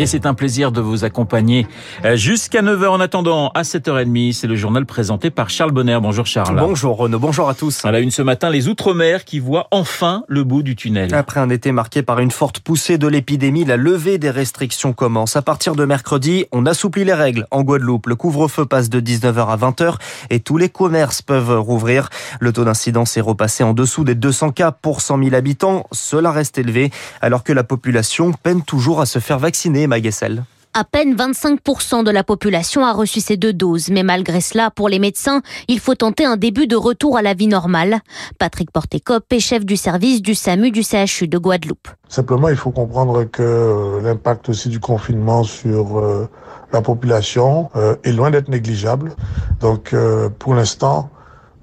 Et c'est un plaisir de vous accompagner euh, jusqu'à 9h. En attendant, à 7h30, c'est le journal présenté par Charles Bonner. Bonjour Charles. Bonjour Renaud, bonjour à tous. À la une ce matin, les Outre-mer qui voient enfin le bout du tunnel. Après un été marqué par une forte poussée de l'épidémie, la levée des restrictions commence. À partir de mercredi, on assouplit les règles. En Guadeloupe, le couvre-feu passe de 19h à 20h et tous les commerces peuvent rouvrir. Le taux d'incidence est repassé en dessous des 200 cas pour 100 000 habitants. Cela reste élevé alors que la population peine toujours à se faire vacciner, Maguessel. À peine 25% de la population a reçu ces deux doses, mais malgré cela, pour les médecins, il faut tenter un début de retour à la vie normale. Patrick Portécop est chef du service du SAMU du CHU de Guadeloupe. Simplement, il faut comprendre que euh, l'impact aussi du confinement sur euh, la population euh, est loin d'être négligeable. Donc, pour l'instant,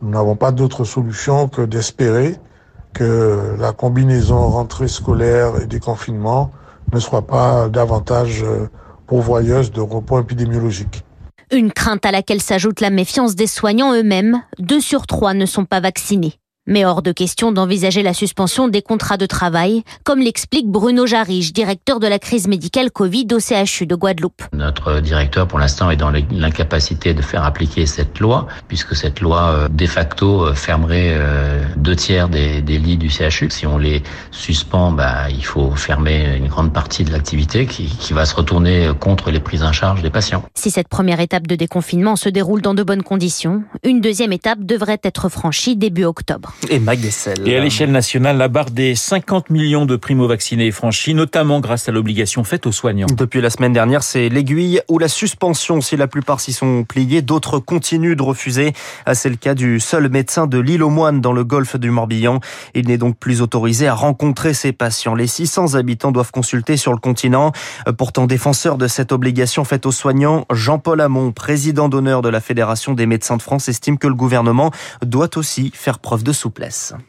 nous n'avons pas d'autre solution que d'espérer que la combinaison rentrée scolaire et déconfinement ne soit pas davantage pourvoyeuse de repos épidémiologiques. Une crainte à laquelle s'ajoute la méfiance des soignants eux-mêmes. Deux sur trois ne sont pas vaccinés. Mais hors de question d'envisager la suspension des contrats de travail, comme l'explique Bruno Jarige, directeur de la crise médicale Covid au CHU de Guadeloupe. Notre directeur, pour l'instant, est dans l'incapacité de faire appliquer cette loi, puisque cette loi, euh, de facto, euh, fermerait euh, deux tiers des, des lits du CHU. Si on les suspend, bah, il faut fermer une grande partie de l'activité qui, qui va se retourner contre les prises en charge des patients. Si cette première étape de déconfinement se déroule dans de bonnes conditions, une deuxième étape devrait être franchie début octobre. Et Maguessel. Et à l'échelle nationale, la barre des 50 millions de primo-vaccinés est franchie, notamment grâce à l'obligation faite aux soignants. Depuis la semaine dernière, c'est l'aiguille ou la suspension. Si la plupart s'y sont pliés, d'autres continuent de refuser. Ah, c'est le cas du seul médecin de l'île aux Moines dans le golfe du Morbihan. Il n'est donc plus autorisé à rencontrer ses patients. Les 600 habitants doivent consulter sur le continent. Pourtant, défenseur de cette obligation faite aux soignants, Jean-Paul Hamon, président d'honneur de la Fédération des médecins de France, estime que le gouvernement doit aussi faire preuve de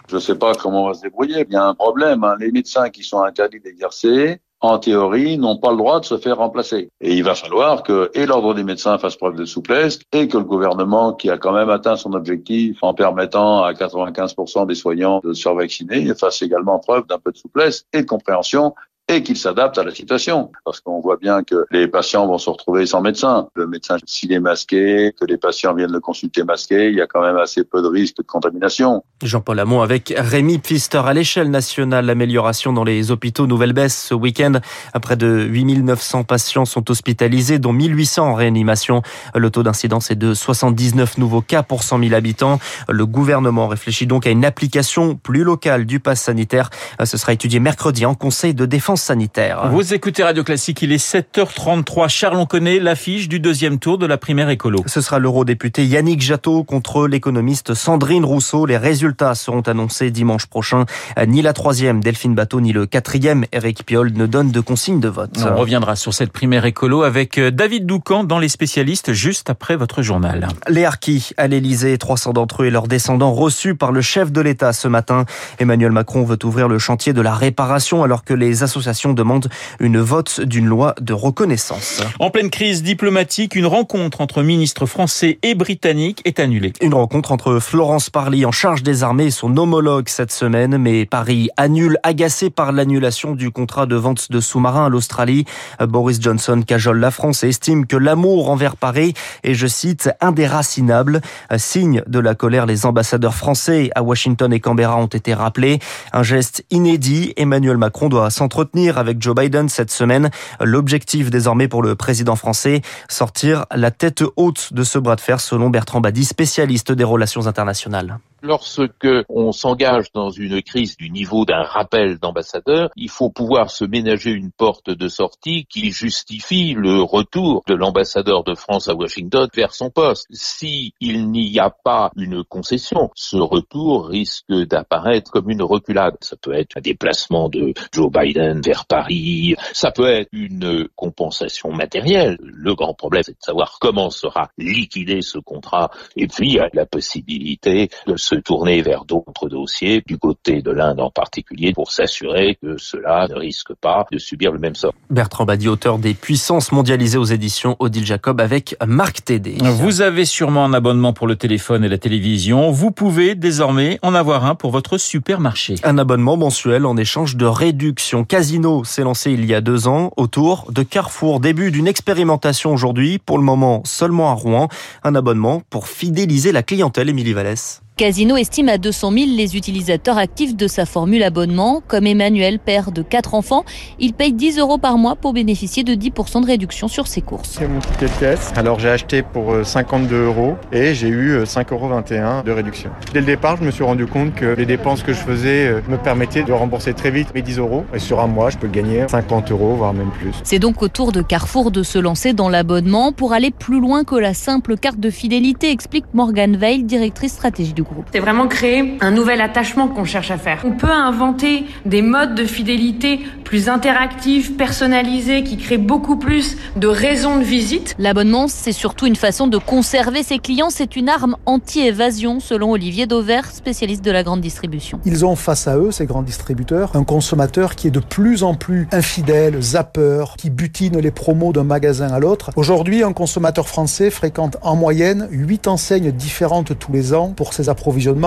Je ne sais pas comment on va se débrouiller. Il y a un problème. Hein. Les médecins qui sont interdits d'exercer, en théorie, n'ont pas le droit de se faire remplacer. Et il va falloir que et l'ordre des médecins fasse preuve de souplesse et que le gouvernement, qui a quand même atteint son objectif en permettant à 95% des soignants de se faire vacciner, fasse également preuve d'un peu de souplesse et de compréhension et qu'il s'adapte à la situation. Parce qu'on voit bien que les patients vont se retrouver sans médecin. Le médecin, s'il est masqué, que les patients viennent le consulter masqué, il y a quand même assez peu de risques de contamination. Jean-Paul Hamon avec Rémi Pfister à l'échelle nationale. L'amélioration dans les hôpitaux Nouvelle Baisse ce week-end. Près de 8900 patients sont hospitalisés, dont 1800 en réanimation. Le taux d'incidence est de 79 nouveaux cas pour 100 000 habitants. Le gouvernement réfléchit donc à une application plus locale du pass sanitaire. Ce sera étudié mercredi en Conseil de défense sanitaire. Vous écoutez Radio Classique, il est 7h33. Charles, on connaît l'affiche du deuxième tour de la primaire écolo. Ce sera l'eurodéputé Yannick Jadot contre l'économiste Sandrine Rousseau. Les résultats seront annoncés dimanche prochain. Ni la troisième, Delphine Bateau, ni le quatrième, Eric Piolle, ne donnent de consigne de vote. On reviendra sur cette primaire écolo avec euh, David Doucan dans Les spécialistes juste après votre journal. Les harkis à l'Elysée, 300 d'entre eux et leurs descendants reçus par le chef de l'État ce matin. Emmanuel Macron veut ouvrir le chantier de la réparation alors que les associations demande une vote d'une loi de reconnaissance. En pleine crise diplomatique, une rencontre entre ministres français et britanniques est annulée. Une rencontre entre Florence Parly en charge des armées et son homologue cette semaine, mais Paris annule, agacé par l'annulation du contrat de vente de sous-marins à l'Australie. Boris Johnson cajole la France et estime que l'amour envers Paris est, je cite, indéracinable. Signe de la colère, les ambassadeurs français à Washington et Canberra ont été rappelés. Un geste inédit. Emmanuel Macron doit s'entretenir avec Joe Biden cette semaine. L'objectif désormais pour le président français, sortir la tête haute de ce bras de fer selon Bertrand Badi, spécialiste des relations internationales. Lorsque on s'engage dans une crise du niveau d'un rappel d'ambassadeur, il faut pouvoir se ménager une porte de sortie qui justifie le retour de l'ambassadeur de France à Washington vers son poste. Si il n'y a pas une concession, ce retour risque d'apparaître comme une reculade. Ça peut être un déplacement de Joe Biden vers Paris, ça peut être une compensation matérielle. Le grand problème, c'est de savoir comment sera liquidé ce contrat et puis la possibilité de se tourner vers d'autres dossiers, du côté de l'Inde en particulier, pour s'assurer que cela ne risque pas de subir le même sort. Bertrand Badi, auteur des Puissances mondialisées aux éditions Odile Jacob avec Marc Tédé. Vous avez sûrement un abonnement pour le téléphone et la télévision. Vous pouvez désormais en avoir un pour votre supermarché. Un abonnement mensuel en échange de réduction. Casino s'est lancé il y a deux ans autour de Carrefour. Début d'une expérimentation aujourd'hui, pour le moment seulement à Rouen. Un abonnement pour fidéliser la clientèle, Émilie Vallès. Casino estime à 200 000 les utilisateurs actifs de sa formule abonnement. Comme Emmanuel, père de quatre enfants, il paye 10 euros par mois pour bénéficier de 10% de réduction sur ses courses. C'est mon ticket de caisse. Alors j'ai acheté pour 52 euh, euros et j'ai eu 5,21 euros de réduction. Dès le départ, je me suis rendu compte que les dépenses que je faisais euh, me permettaient de rembourser très vite mes 10 euros. Et sur un mois, je peux gagner 50 euros, voire même plus. C'est donc au tour de Carrefour de se lancer dans l'abonnement pour aller plus loin que la simple carte de fidélité, explique Morgane Veil, directrice stratégie du c'est vraiment créer un nouvel attachement qu'on cherche à faire. On peut inventer des modes de fidélité plus interactifs, personnalisés, qui créent beaucoup plus de raisons de visite. L'abonnement, c'est surtout une façon de conserver ses clients. C'est une arme anti-évasion, selon Olivier Dauvert, spécialiste de la grande distribution. Ils ont face à eux, ces grands distributeurs, un consommateur qui est de plus en plus infidèle, zappeur, qui butine les promos d'un magasin à l'autre. Aujourd'hui, un consommateur français fréquente en moyenne 8 enseignes différentes tous les ans pour ses approvisionnements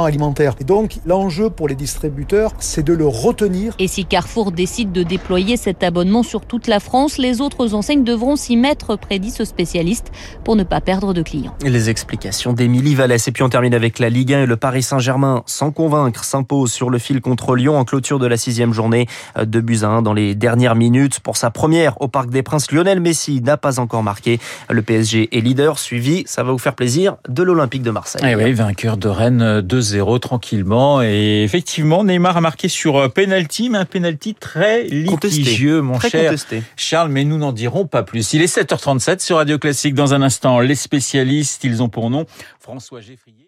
alimentaires. Et donc, l'enjeu pour les distributeurs, c'est de le retenir. Et si Carrefour décide de déployer cet abonnement sur toute la France, les autres enseignes devront s'y mettre, prédit ce spécialiste, pour ne pas perdre de clients. Les explications d'Émilie Vallès. Et puis on termine avec la Ligue 1 et le Paris Saint-Germain, sans convaincre, s'impose sur le fil contre Lyon en clôture de la sixième journée. De buts à 1 dans les dernières minutes. Pour sa première au Parc des Princes, Lionel Messi n'a pas encore marqué. Le PSG est leader, suivi, ça va vous faire plaisir, de l'Olympique de Marseille. Eh oui, vainqueur de Rennes 2-0 tranquillement. Et effectivement, Neymar a marqué sur penalty, mais un penalty très litigieux, mon cher Charles, mais nous n'en dirons pas plus. Il est 7h37 sur Radio Classique. Dans un instant, les spécialistes, ils ont pour nom François Geffrier.